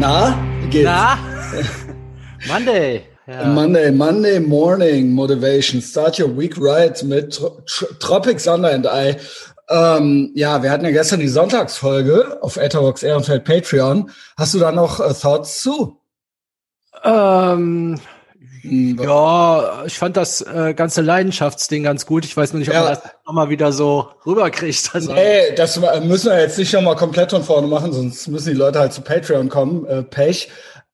Na, geht's? Na? Monday. Ja. Monday, Monday morning motivation. Start your week right mit Tro Tropic Thunder and I. Ähm, ja, wir hatten ja gestern die Sonntagsfolge auf Etherbox Ehrenfeld Patreon. Hast du da noch äh, Thoughts zu? Ähm, hm, ja, ich fand das äh, ganze Leidenschaftsding ganz gut. Ich weiß nur nicht, ob ja. man das nochmal wieder so rüberkriegt. Also. Nee, das müssen wir jetzt nicht nochmal komplett von vorne machen, sonst müssen die Leute halt zu Patreon kommen. Äh, Pech.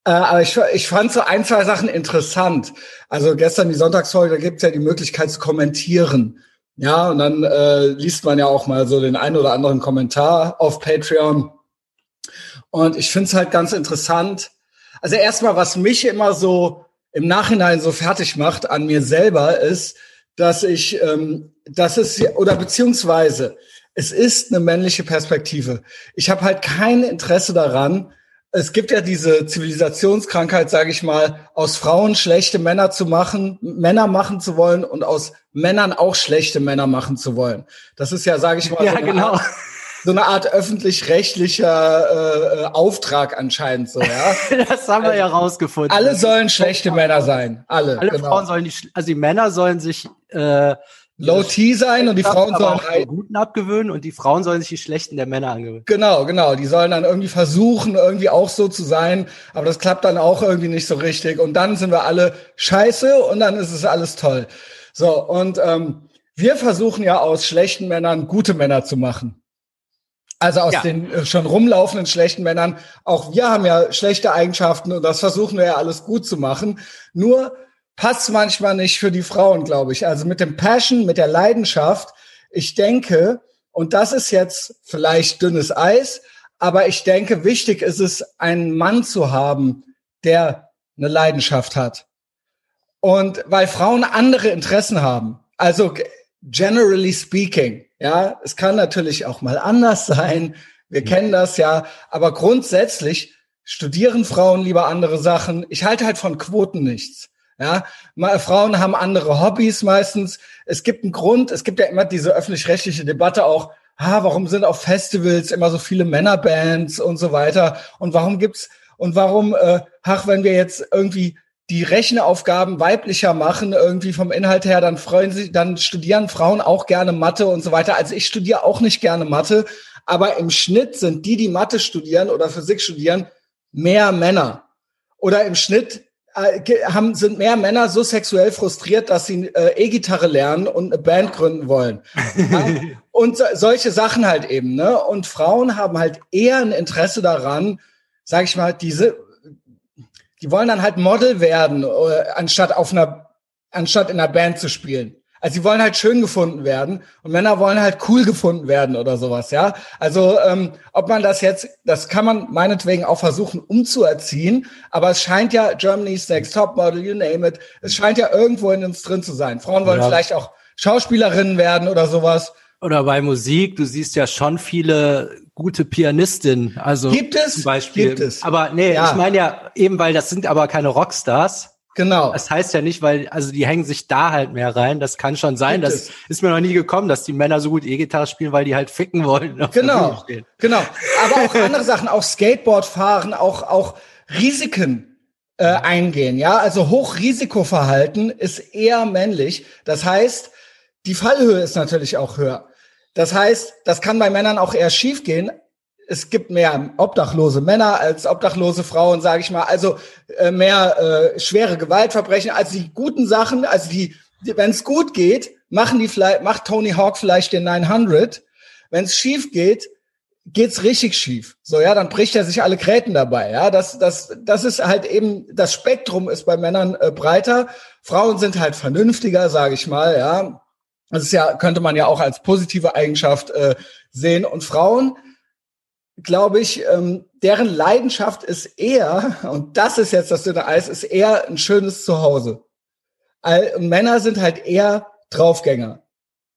Äh, aber ich, ich fand so ein, zwei Sachen interessant. Also gestern die Sonntagsfolge, da gibt's ja die Möglichkeit zu kommentieren. Ja, und dann äh, liest man ja auch mal so den einen oder anderen Kommentar auf Patreon. Und ich finde es halt ganz interessant. Also erstmal, was mich immer so im Nachhinein so fertig macht an mir selber, ist, dass ich, ähm, dass es oder beziehungsweise es ist eine männliche Perspektive. Ich habe halt kein Interesse daran. Es gibt ja diese Zivilisationskrankheit, sage ich mal, aus Frauen schlechte Männer zu machen, Männer machen zu wollen und aus Männern auch schlechte Männer machen zu wollen. Das ist ja, sage ich mal, ja, so genau. Art, so eine Art öffentlich-rechtlicher äh, Auftrag anscheinend so, ja. das haben wir also, ja rausgefunden. Alle sollen schlechte Männer sein, alle. Alle genau. Frauen sollen die, also die Männer sollen sich äh, Low T sein und die Frauen sollen die guten abgewöhnen und die Frauen sollen sich die schlechten der Männer angewöhnen. Genau, genau. Die sollen dann irgendwie versuchen, irgendwie auch so zu sein, aber das klappt dann auch irgendwie nicht so richtig. Und dann sind wir alle scheiße und dann ist es alles toll. So, und ähm, wir versuchen ja aus schlechten Männern gute Männer zu machen. Also aus ja. den äh, schon rumlaufenden schlechten Männern. Auch wir haben ja schlechte Eigenschaften und das versuchen wir ja alles gut zu machen. Nur passt manchmal nicht für die Frauen, glaube ich. Also mit dem Passion, mit der Leidenschaft. Ich denke, und das ist jetzt vielleicht dünnes Eis, aber ich denke, wichtig ist es, einen Mann zu haben, der eine Leidenschaft hat. Und weil Frauen andere Interessen haben. Also generally speaking. Ja, es kann natürlich auch mal anders sein. Wir mhm. kennen das ja. Aber grundsätzlich studieren Frauen lieber andere Sachen. Ich halte halt von Quoten nichts. Ja, mal, Frauen haben andere Hobbys meistens. Es gibt einen Grund. Es gibt ja immer diese öffentlich-rechtliche Debatte auch. Ah, warum sind auf Festivals immer so viele Männerbands und so weiter? Und warum gibt's und warum, äh, ach, wenn wir jetzt irgendwie die Rechenaufgaben weiblicher machen, irgendwie vom Inhalt her, dann freuen sich, dann studieren Frauen auch gerne Mathe und so weiter. Also ich studiere auch nicht gerne Mathe, aber im Schnitt sind die, die Mathe studieren oder Physik studieren, mehr Männer. Oder im Schnitt äh, haben, sind mehr Männer so sexuell frustriert, dass sie äh, E-Gitarre lernen und eine Band gründen wollen. Und so, solche Sachen halt eben. Ne? Und Frauen haben halt eher ein Interesse daran, sag ich mal, diese die wollen dann halt Model werden, äh, anstatt auf einer, anstatt in einer Band zu spielen. Also sie wollen halt schön gefunden werden und Männer wollen halt cool gefunden werden oder sowas, ja. Also ähm, ob man das jetzt, das kann man meinetwegen auch versuchen umzuerziehen, aber es scheint ja Germany's Next Top Model, you name it, es scheint ja irgendwo in uns drin zu sein. Frauen wollen ja. vielleicht auch Schauspielerinnen werden oder sowas. Oder bei Musik, du siehst ja schon viele gute Pianistin. Also gibt es? Zum Beispiel. Gibt es. Aber nee, ja. ich meine ja eben, weil das sind aber keine Rockstars. Genau. Das heißt ja nicht, weil, also die hängen sich da halt mehr rein. Das kann schon sein. Gibt das es. ist mir noch nie gekommen, dass die Männer so gut E-Gitarre spielen, weil die halt ficken wollen. Genau. Genau. Aber auch andere Sachen, auch Skateboard fahren, auch, auch Risiken äh, eingehen. Ja, also Hochrisikoverhalten ist eher männlich. Das heißt, die Fallhöhe ist natürlich auch höher. Das heißt, das kann bei Männern auch eher schief gehen. Es gibt mehr obdachlose Männer als obdachlose Frauen, sage ich mal. Also äh, mehr äh, schwere Gewaltverbrechen als die guten Sachen. Also die, die wenn es gut geht, machen die vielleicht, macht Tony Hawk vielleicht den 900. Wenn es schief geht, geht's richtig schief. So ja, dann bricht er sich alle Gräten dabei. Ja, das das das ist halt eben das Spektrum ist bei Männern äh, breiter. Frauen sind halt vernünftiger, sage ich mal. Ja, das ist ja, könnte man ja auch als positive Eigenschaft äh, sehen. Und Frauen, glaube ich, ähm, deren Leidenschaft ist eher, und das ist jetzt das dünne Eis, ist eher ein schönes Zuhause. All, Männer sind halt eher Draufgänger.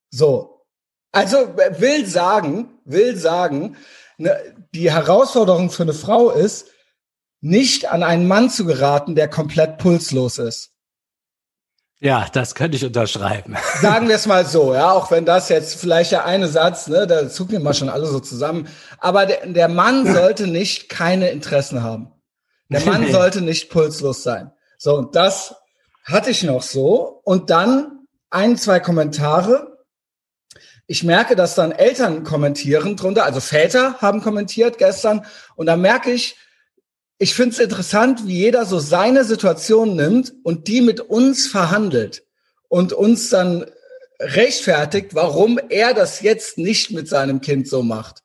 So. Also will sagen, will sagen, ne, die Herausforderung für eine Frau ist, nicht an einen Mann zu geraten, der komplett pulslos ist. Ja, das könnte ich unterschreiben. Sagen wir es mal so, ja, auch wenn das jetzt vielleicht der eine Satz, ne, da zucken wir mal schon alle so zusammen. Aber der, der Mann sollte nicht keine Interessen haben. Der Mann sollte nicht pulslos sein. So, und das hatte ich noch so. Und dann ein, zwei Kommentare. Ich merke, dass dann Eltern kommentieren drunter, also Väter haben kommentiert gestern. Und da merke ich, ich finde es interessant, wie jeder so seine Situation nimmt und die mit uns verhandelt und uns dann rechtfertigt, warum er das jetzt nicht mit seinem Kind so macht.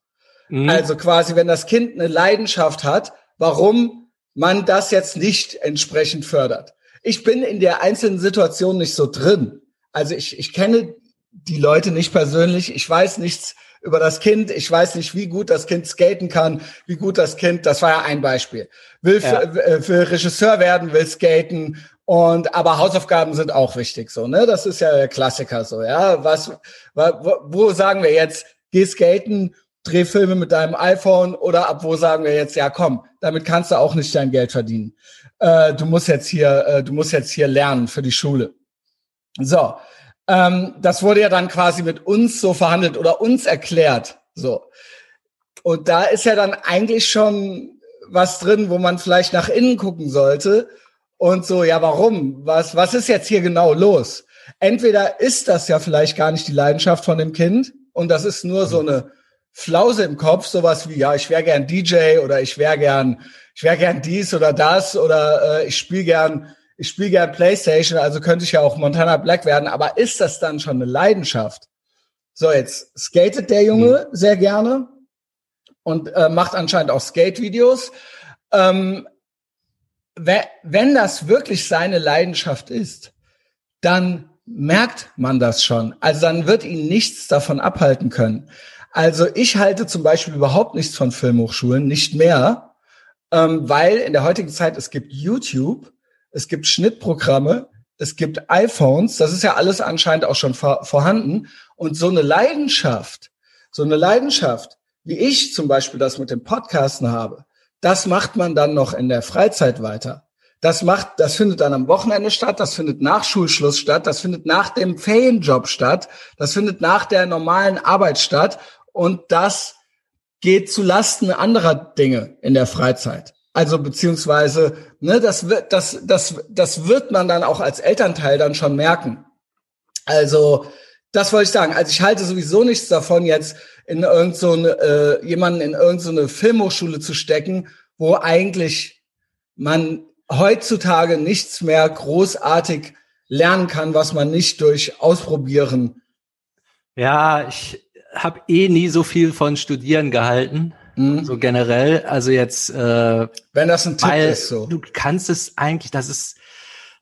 Mhm. Also quasi, wenn das Kind eine Leidenschaft hat, warum man das jetzt nicht entsprechend fördert. Ich bin in der einzelnen Situation nicht so drin. Also ich, ich kenne die Leute nicht persönlich. Ich weiß nichts über das Kind. Ich weiß nicht, wie gut das Kind skaten kann, wie gut das Kind, das war ja ein Beispiel, will ja. für, äh, für Regisseur werden, will skaten und aber Hausaufgaben sind auch wichtig so, ne? Das ist ja der Klassiker so, ja? Was wo, wo sagen wir jetzt, geh skaten, dreh Filme mit deinem iPhone oder ab wo sagen wir jetzt, ja, komm, damit kannst du auch nicht dein Geld verdienen. Äh, du musst jetzt hier äh, du musst jetzt hier lernen für die Schule. So, ähm, das wurde ja dann quasi mit uns so verhandelt oder uns erklärt. So. Und da ist ja dann eigentlich schon was drin, wo man vielleicht nach innen gucken sollte und so, ja, warum? Was, was ist jetzt hier genau los? Entweder ist das ja vielleicht gar nicht die Leidenschaft von dem Kind und das ist nur so eine Flause im Kopf, sowas wie, ja, ich wäre gern DJ oder ich wäre gern, ich wäre gern dies oder das oder äh, ich spiele gern ich spiele gern Playstation, also könnte ich ja auch Montana Black werden, aber ist das dann schon eine Leidenschaft? So, jetzt skatet der Junge mhm. sehr gerne und äh, macht anscheinend auch Skate-Videos. Ähm, wenn das wirklich seine Leidenschaft ist, dann merkt man das schon. Also dann wird ihn nichts davon abhalten können. Also ich halte zum Beispiel überhaupt nichts von Filmhochschulen, nicht mehr, ähm, weil in der heutigen Zeit es gibt YouTube es gibt Schnittprogramme, es gibt iPhones, das ist ja alles anscheinend auch schon vor, vorhanden. Und so eine Leidenschaft, so eine Leidenschaft, wie ich zum Beispiel das mit dem Podcasten habe, das macht man dann noch in der Freizeit weiter. Das macht, das findet dann am Wochenende statt, das findet nach Schulschluss statt, das findet nach dem Ferienjob statt, das findet nach der normalen Arbeit statt und das geht zu Lasten anderer Dinge in der Freizeit. Also beziehungsweise, ne, das wird, das, das, das wird man dann auch als Elternteil dann schon merken. Also, das wollte ich sagen. Also ich halte sowieso nichts davon, jetzt in irgend so eine, äh, jemanden in irgendeine so Filmhochschule zu stecken, wo eigentlich man heutzutage nichts mehr großartig lernen kann, was man nicht durch Ausprobieren. Ja, ich habe eh nie so viel von Studieren gehalten. Mhm. So generell, also jetzt. Äh, Wenn das ein Tipp ist, so. Du kannst es eigentlich, das ist,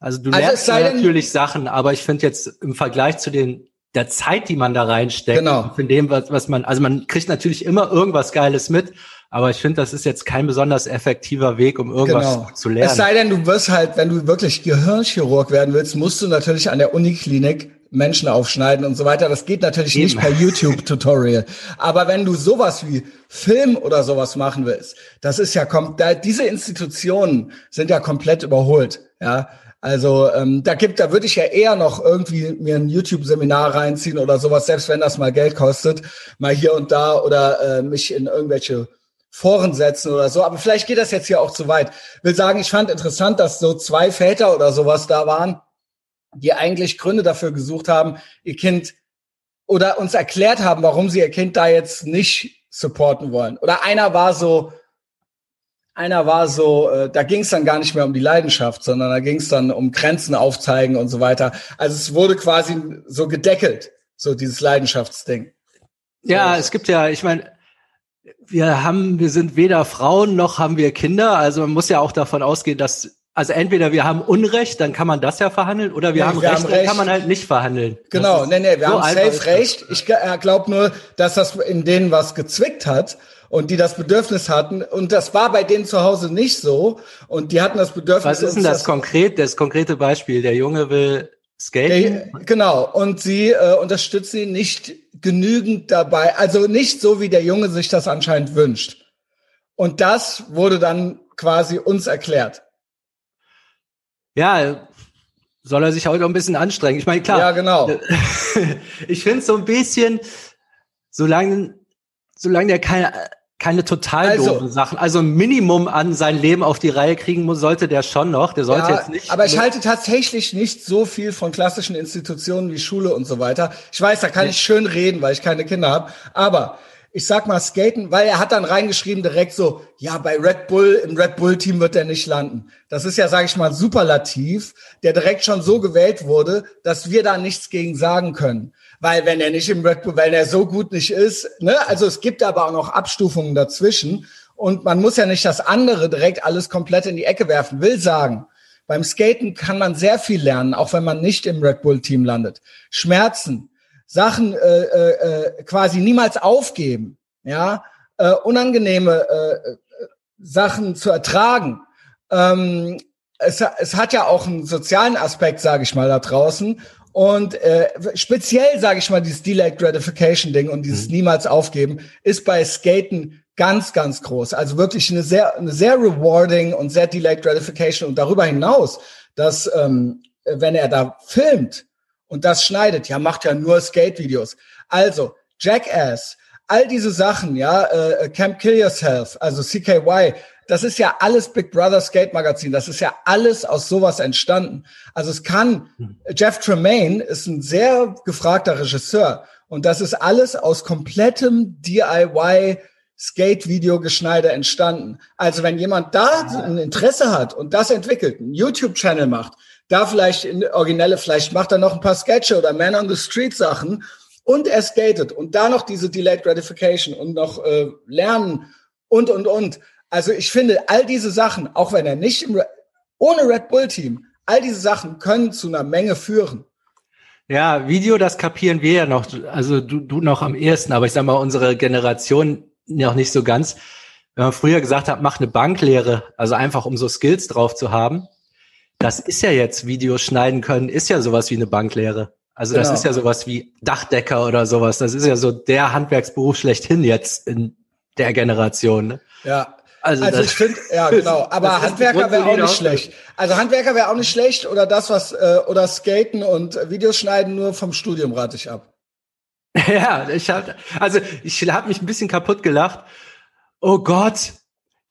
also du also lernst natürlich Sachen, aber ich finde jetzt im Vergleich zu den der Zeit, die man da reinsteckt, genau. von dem, was, was man, also man kriegt natürlich immer irgendwas Geiles mit, aber ich finde, das ist jetzt kein besonders effektiver Weg, um irgendwas genau. zu lernen. Es sei denn, du wirst halt, wenn du wirklich Gehirnchirurg werden willst, musst du natürlich an der Uniklinik Menschen aufschneiden und so weiter. Das geht natürlich Eben. nicht per YouTube-Tutorial. Aber wenn du sowas wie Film oder sowas machen willst, das ist ja kommt, da, diese Institutionen sind ja komplett überholt. Ja, also ähm, da gibt, da würde ich ja eher noch irgendwie mir ein YouTube-Seminar reinziehen oder sowas, selbst wenn das mal Geld kostet, mal hier und da oder äh, mich in irgendwelche Foren setzen oder so. Aber vielleicht geht das jetzt hier auch zu weit. Will sagen, ich fand interessant, dass so zwei Väter oder sowas da waren, die eigentlich Gründe dafür gesucht haben, ihr Kind oder uns erklärt haben, warum sie ihr Kind da jetzt nicht supporten wollen. Oder einer war so, einer war so, äh, da ging es dann gar nicht mehr um die Leidenschaft, sondern da ging es dann um Grenzen aufzeigen und so weiter. Also es wurde quasi so gedeckelt, so dieses Leidenschaftsding. Ja, so. es gibt ja, ich meine, wir haben, wir sind weder Frauen noch haben wir Kinder. Also man muss ja auch davon ausgehen, dass also entweder wir haben Unrecht, dann kann man das ja verhandeln, oder wir, nee, haben, wir Recht, haben Recht, dann kann man halt nicht verhandeln. Genau, nee, nee, wir so haben safe Recht. Ich äh, glaube nur, dass das in denen was gezwickt hat und die das Bedürfnis hatten. Und das war bei denen zu Hause nicht so. Und die hatten das Bedürfnis. Was ist denn das, das konkret, das konkrete Beispiel? Der Junge will skaten? Der, genau. Und sie äh, unterstützen ihn nicht genügend dabei. Also nicht so, wie der Junge sich das anscheinend wünscht. Und das wurde dann quasi uns erklärt. Ja, soll er sich heute auch ein bisschen anstrengen. Ich meine, klar. Ja, genau. ich finde so ein bisschen, solange, solange der keine, keine total also, doofen Sachen. Also ein Minimum an sein Leben auf die Reihe kriegen muss, sollte der schon noch. Der sollte ja, jetzt nicht. Aber ich halte tatsächlich nicht so viel von klassischen Institutionen wie Schule und so weiter. Ich weiß, da kann ja. ich schön reden, weil ich keine Kinder habe. Aber ich sag mal Skaten, weil er hat dann reingeschrieben direkt so, ja, bei Red Bull, im Red Bull Team wird er nicht landen. Das ist ja, sage ich mal, Superlativ, der direkt schon so gewählt wurde, dass wir da nichts gegen sagen können. Weil wenn er nicht im Red Bull, weil er so gut nicht ist, ne, also es gibt aber auch noch Abstufungen dazwischen und man muss ja nicht das andere direkt alles komplett in die Ecke werfen. Will sagen, beim Skaten kann man sehr viel lernen, auch wenn man nicht im Red Bull Team landet. Schmerzen, Sachen äh, äh, äh, quasi niemals aufgeben, ja, äh, unangenehme äh, Sachen zu ertragen. Ähm, es, es hat ja auch einen sozialen Aspekt, sage ich mal, da draußen. Und äh, speziell, sage ich mal, dieses Delayed Gratification Ding und dieses mhm. niemals aufgeben ist bei Skaten ganz, ganz groß. Also wirklich eine sehr, eine sehr rewarding und sehr Delayed Gratification. Und darüber hinaus, dass ähm, wenn er da filmt, und das schneidet, ja, macht ja nur Skate-Videos. Also, Jackass, all diese Sachen, ja, äh, Camp Kill Yourself, also CKY, das ist ja alles Big Brother Skate Magazin. Das ist ja alles aus sowas entstanden. Also es kann, Jeff Tremaine ist ein sehr gefragter Regisseur und das ist alles aus komplettem DIY Skate-Video Geschneide entstanden. Also wenn jemand da ein Interesse hat und das entwickelt, einen YouTube-Channel macht, da vielleicht in originelle, vielleicht macht er noch ein paar Sketche oder Man on the Street Sachen und er skatet und da noch diese Delayed Gratification und noch äh, lernen und und und. Also ich finde all diese Sachen, auch wenn er nicht im, ohne Red Bull Team, all diese Sachen können zu einer Menge führen. Ja, Video, das kapieren wir ja noch, also du, du noch am ehesten, aber ich sag mal, unsere Generation noch nicht so ganz. Wenn man früher gesagt hat, mach eine Banklehre, also einfach um so Skills drauf zu haben, das ist ja jetzt Videos schneiden können, ist ja sowas wie eine Banklehre. Also das genau. ist ja sowas wie Dachdecker oder sowas. Das ist ja so der Handwerksberuf schlechthin jetzt in der Generation. Ne? Ja. Also, also ich finde, ja genau, aber Handwerker wäre auch nicht schlecht. Also Handwerker wäre auch nicht schlecht oder das, was, äh, oder Skaten und Videos schneiden nur vom Studium rate ich ab. Ja, ich hab, also ich habe mich ein bisschen kaputt gelacht. Oh Gott,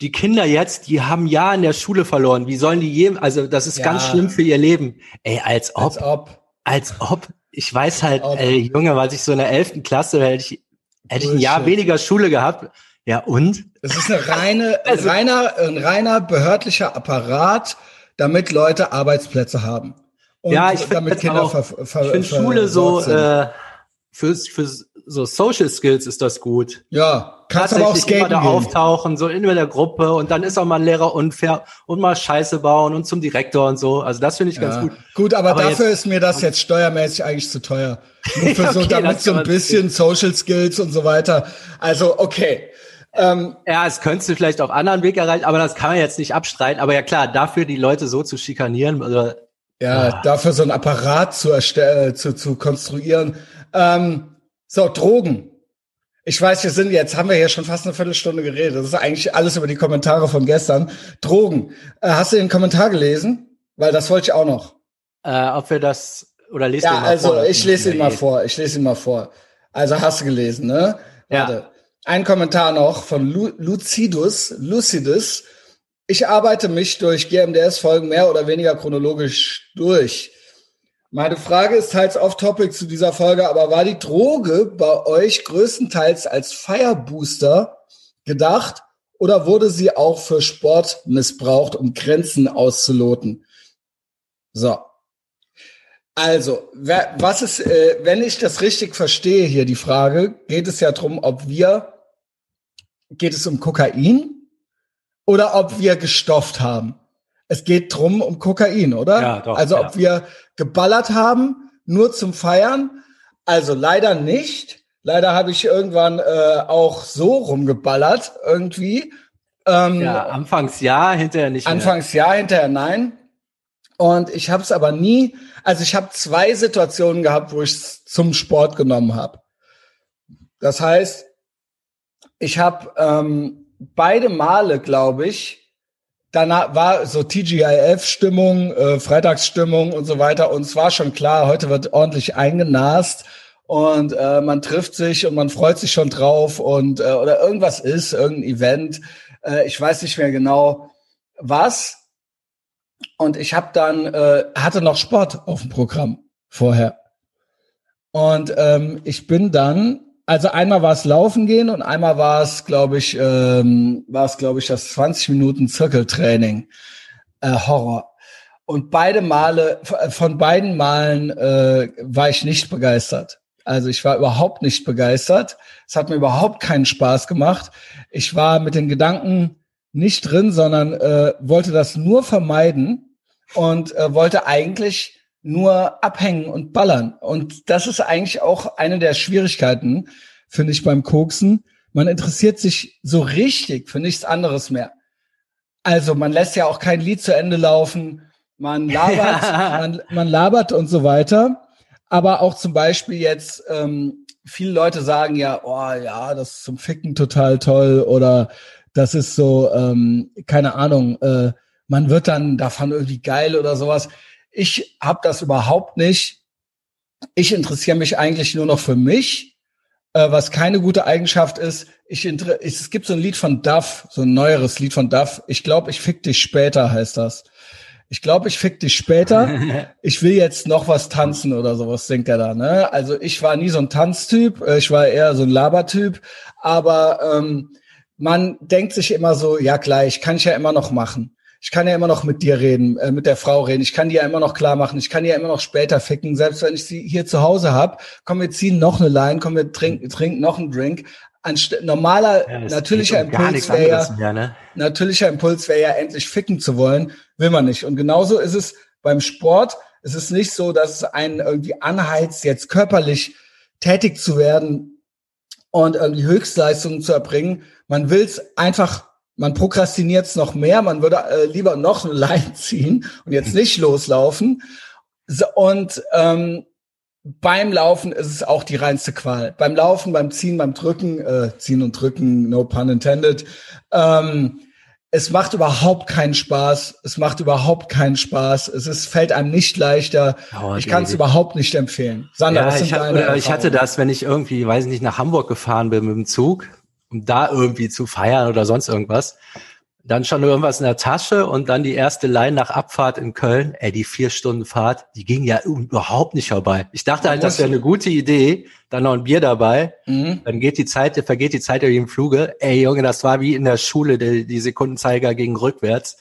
die Kinder jetzt, die haben ja in der Schule verloren. Wie sollen die je, also das ist ja. ganz schlimm für ihr Leben. Ey, als ob, als ob, als ob ich weiß halt, ey, Junge, weil ich so in der elften Klasse hätte ich, hätte ich ein Jahr weniger Schule gehabt. Ja, und? Es ist eine reine, also, ein reiner, ein reiner behördlicher Apparat, damit Leute Arbeitsplätze haben. Und ja, ich damit Kinder auch, ver, ver, ich finde Schule so, äh, für, für so Social Skills ist das gut. Ja, kannst aber auch skaten immer da gehen. auftauchen, so in der Gruppe und dann ist auch mal ein Lehrer unfair und mal Scheiße bauen und zum Direktor und so. Also das finde ich ganz gut. Gut, aber, aber dafür jetzt, ist mir das jetzt steuermäßig eigentlich zu teuer. Nur für okay, so, damit so ein bisschen Social Skills und so weiter. Also, okay. Ähm, ja, es könntest du vielleicht auf anderen Weg erreichen, aber das kann man jetzt nicht abstreiten. Aber ja klar, dafür die Leute so zu schikanieren oder ja, ah. dafür so ein Apparat zu erstellen, zu, zu konstruieren. Ähm, so, Drogen. Ich weiß, wir sind jetzt, haben wir hier schon fast eine Viertelstunde geredet. Das ist eigentlich alles über die Kommentare von gestern. Drogen. Äh, hast du den Kommentar gelesen? Weil das wollte ich auch noch. Äh, ob wir das oder lesen ja, also vor, ich lese ihn mal vor. Ich lese ihn mal vor. Also hast du gelesen, ne? Ja. Warte. Ein Kommentar noch von Lu Lucidus, Lucidus. Ich arbeite mich durch GMDS-Folgen mehr oder weniger chronologisch durch. Meine Frage ist teils off-topic zu dieser Folge, aber war die Droge bei euch größtenteils als Firebooster gedacht oder wurde sie auch für Sport missbraucht, um Grenzen auszuloten? So. Also, was ist, äh, wenn ich das richtig verstehe hier, die Frage, geht es ja darum, ob wir, geht es um Kokain oder ob wir gestofft haben? Es geht drum um Kokain, oder? Ja, doch. Also, ob wir geballert haben, nur zum Feiern. Also leider nicht. Leider habe ich irgendwann äh, auch so rumgeballert irgendwie. Ähm, ja, anfangs ja, hinterher nicht. Anfangs mehr. ja, hinterher nein. Und ich habe es aber nie, also ich habe zwei Situationen gehabt, wo ich es zum Sport genommen habe. Das heißt, ich habe ähm, beide Male, glaube ich, danach war so TGIF-Stimmung, äh, Freitagsstimmung und so weiter. Und es war schon klar, heute wird ordentlich eingenast. und äh, man trifft sich und man freut sich schon drauf und äh, oder irgendwas ist, irgendein Event. Äh, ich weiß nicht mehr genau was. Und ich habe dann äh, hatte noch Sport auf dem Programm vorher. Und ähm, ich bin dann, also einmal war es Laufen gehen und einmal war es, glaube ich, ähm, war es, glaube ich, das 20 Minuten Zirkeltraining. Äh, Horror. Und beide Male, von beiden Malen äh, war ich nicht begeistert. Also ich war überhaupt nicht begeistert. Es hat mir überhaupt keinen Spaß gemacht. Ich war mit den Gedanken nicht drin, sondern äh, wollte das nur vermeiden und äh, wollte eigentlich nur abhängen und ballern. Und das ist eigentlich auch eine der Schwierigkeiten, finde ich, beim Koksen. Man interessiert sich so richtig für nichts anderes mehr. Also man lässt ja auch kein Lied zu Ende laufen, man labert, man, man labert und so weiter. Aber auch zum Beispiel jetzt, ähm, viele Leute sagen ja, oh ja, das ist zum Ficken total toll oder das ist so, ähm, keine Ahnung, äh, man wird dann davon irgendwie geil oder sowas. Ich habe das überhaupt nicht. Ich interessiere mich eigentlich nur noch für mich, äh, was keine gute Eigenschaft ist. Ich inter es gibt so ein Lied von Duff, so ein neueres Lied von Duff. Ich glaube, ich fick dich später heißt das. Ich glaube, ich fick dich später. Ich will jetzt noch was tanzen oder sowas, denkt er da. Ne? Also ich war nie so ein Tanztyp, äh, ich war eher so ein Labertyp, aber ähm, man denkt sich immer so, ja gleich, kann ich ja immer noch machen ich kann ja immer noch mit dir reden, äh, mit der Frau reden. Ich kann die ja immer noch klar machen. Ich kann die ja immer noch später ficken, selbst wenn ich sie hier zu Hause hab. Komm, wir ziehen noch eine Line, komm, wir trinken, trinken noch einen Drink. Anst normaler, ja, natürlicher Impuls wäre ja, mehr, ne? natürlicher Impuls wäre ja endlich ficken zu wollen, will man nicht. Und genauso ist es beim Sport. Es ist nicht so, dass es einen irgendwie anheizt, jetzt körperlich tätig zu werden und irgendwie Höchstleistungen zu erbringen. Man will es einfach man prokrastiniert es noch mehr, man würde äh, lieber noch eine Line ziehen und jetzt nicht loslaufen. So, und ähm, beim Laufen ist es auch die reinste Qual. Beim Laufen, beim Ziehen, beim Drücken, äh, Ziehen und Drücken, no pun intended. Ähm, es macht überhaupt keinen Spaß. Es macht überhaupt keinen Spaß. Es ist, fällt einem nicht leichter. Oh, ich kann es überhaupt nicht empfehlen. Sander, ja, was sind ich, deine hab, ich hatte das, wenn ich irgendwie, weiß nicht, nach Hamburg gefahren bin mit dem Zug um da irgendwie zu feiern oder sonst irgendwas. Dann schon irgendwas in der Tasche und dann die erste Line nach Abfahrt in Köln. Ey, die vier Stunden Fahrt, die ging ja überhaupt nicht vorbei. Ich dachte halt, das wäre eine gute Idee. Dann noch ein Bier dabei. Mhm. Dann geht die Zeit, vergeht die Zeit wie im Fluge. Ey, Junge, das war wie in der Schule, die, die Sekundenzeiger gegen rückwärts.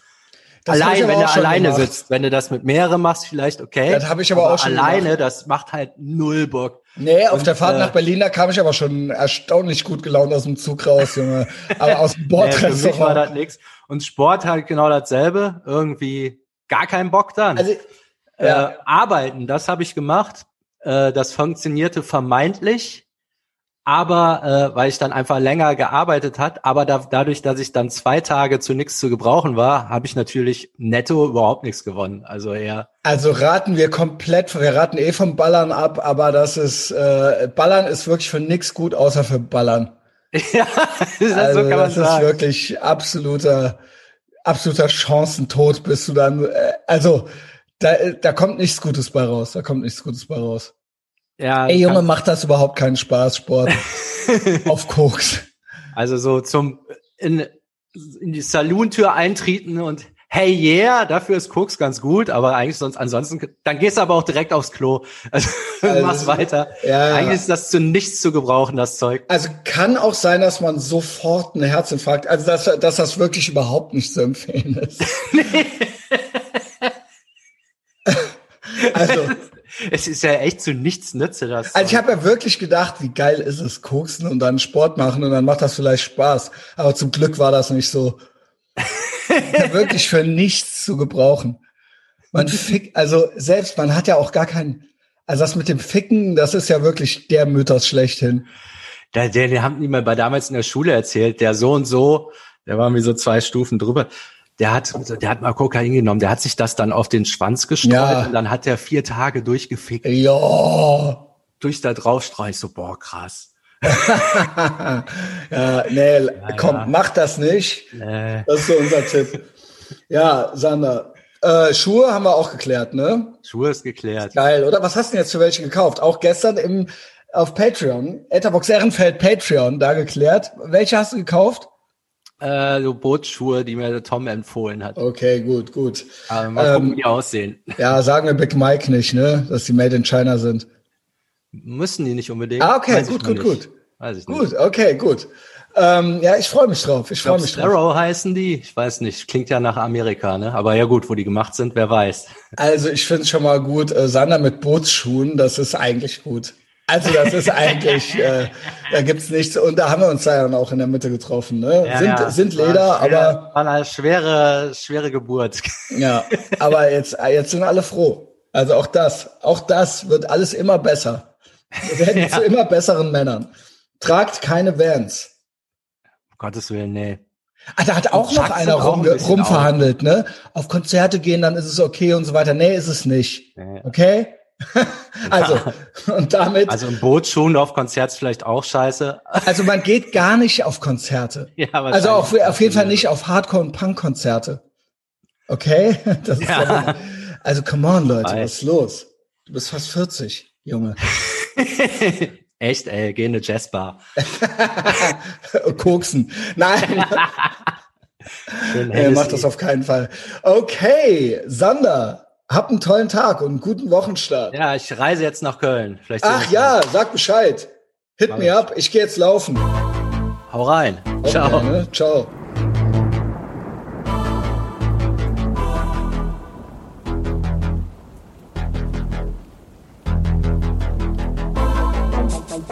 Das Allein, wenn du alleine gemacht. sitzt, wenn du das mit mehreren machst, vielleicht okay. Das habe ich aber, aber, auch schon alleine, gemacht. das macht halt null Bock. Nee, auf und, der Fahrt äh, nach Berlin, da kam ich aber schon erstaunlich gut gelaunt aus dem Zug raus, Junge. aber aus dem Bordrestaurant. Nee, für mich war das nix. Und Sport halt genau dasselbe. Irgendwie gar keinen Bock dann. Also, ja. äh, arbeiten, das habe ich gemacht. Äh, das funktionierte vermeintlich aber äh, weil ich dann einfach länger gearbeitet hat, aber da, dadurch, dass ich dann zwei Tage zu nichts zu gebrauchen war, habe ich natürlich netto überhaupt nichts gewonnen. Also eher. Also raten wir komplett, wir raten eh vom Ballern ab, aber das ist äh, Ballern ist wirklich für nichts gut, außer für Ballern. ja, das, also, so kann man das sagen. ist wirklich absoluter absoluter Chancentod, bist du dann. Äh, also da, da kommt nichts Gutes bei raus. Da kommt nichts Gutes bei raus. Ja, Ey Junge, macht das überhaupt keinen Spaß, Sport. Auf Koks. Also so zum in, in die Saloon-Tür eintreten und hey yeah, dafür ist Koks ganz gut, aber eigentlich sonst ansonsten, dann gehst du aber auch direkt aufs Klo. Also, also machst weiter. Ja, eigentlich ist das zu nichts zu gebrauchen, das Zeug. Also kann auch sein, dass man sofort einen Herzinfarkt, also dass, dass das wirklich überhaupt nicht zu empfehlen ist. also es ist ja echt zu nichts nütze das. Also ich habe ja wirklich gedacht, wie geil ist es, koksen und dann Sport machen und dann macht das vielleicht Spaß. Aber zum Glück war das nicht so. wirklich für nichts zu gebrauchen. Man fick, also selbst, man hat ja auch gar keinen, also das mit dem Ficken, das ist ja wirklich der Mythos schlechthin. Der, der, den haben die mir bei damals in der Schule erzählt, der so und so, der war wie so zwei Stufen drüber der hat, der hat mal Kokain genommen, der hat sich das dann auf den Schwanz gestreut ja. und dann hat er vier Tage durchgefickt. Ja. Durch da draufstreich, so, boah, krass. ja, nee, ja, komm, ja. mach das nicht. Nee. Das ist so unser Tipp. Ja, Sander. Äh, Schuhe haben wir auch geklärt, ne? Schuhe ist geklärt. Geil, oder? Was hast du denn jetzt für welche gekauft? Auch gestern im auf Patreon, Etherbox Ehrenfeld Patreon, da geklärt. Welche hast du gekauft? Äh, so Bootsschuhe, die mir der Tom empfohlen hat. Okay, gut, gut. Aber mal gucken, ähm, wie die aussehen. Ja, sagen wir Big Mike nicht, ne? Dass die made in China sind. Müssen die nicht unbedingt. Ah, okay, Weiß gut, gut, gut. Weiß ich nicht. Gut, okay, gut. Ähm, ja, ich freue mich drauf. Ich freue mich drauf. Sparrow heißen die? Ich weiß nicht. Klingt ja nach Amerika, ne? Aber ja gut, wo die gemacht sind, wer weiß. Also ich finde es schon mal gut. Äh, Sander mit Bootsschuhen, das ist eigentlich gut. Also das ist eigentlich, äh, da gibt's nichts. Und da haben wir uns da dann auch in der Mitte getroffen. Ne? Ja, sind, ja. sind Leder, war schwer, aber war eine schwere, schwere Geburt. Ja, aber jetzt, jetzt sind alle froh. Also auch das, auch das wird alles immer besser. Wir werden ja. zu immer besseren Männern. Tragt keine Vans. Um Gottes Willen, nee. Ah, da hat auch noch einer rum, ein rumverhandelt, auf. ne? Auf Konzerte gehen, dann ist es okay und so weiter. Nee, ist es nicht. Okay? also, und damit. Also im Boot schon auf Konzert vielleicht auch scheiße. Also man geht gar nicht auf Konzerte. Ja, also auch auf jeden Fall nicht auf Hardcore- und Punk-Konzerte. Okay? Das ist ja. ja also come on, Leute, was ist los? Du bist fast 40, Junge. Echt, ey, geh in eine Jazzbar. Koksen. Nein. er macht das auf keinen Fall. Okay, Sander, hab einen tollen Tag und einen guten Wochenstart. Ja, ich reise jetzt nach Köln. Vielleicht Ach ja, sag Bescheid. Hit me up, ich gehe jetzt laufen. Hau rein. Ciao. Ne? Ciao.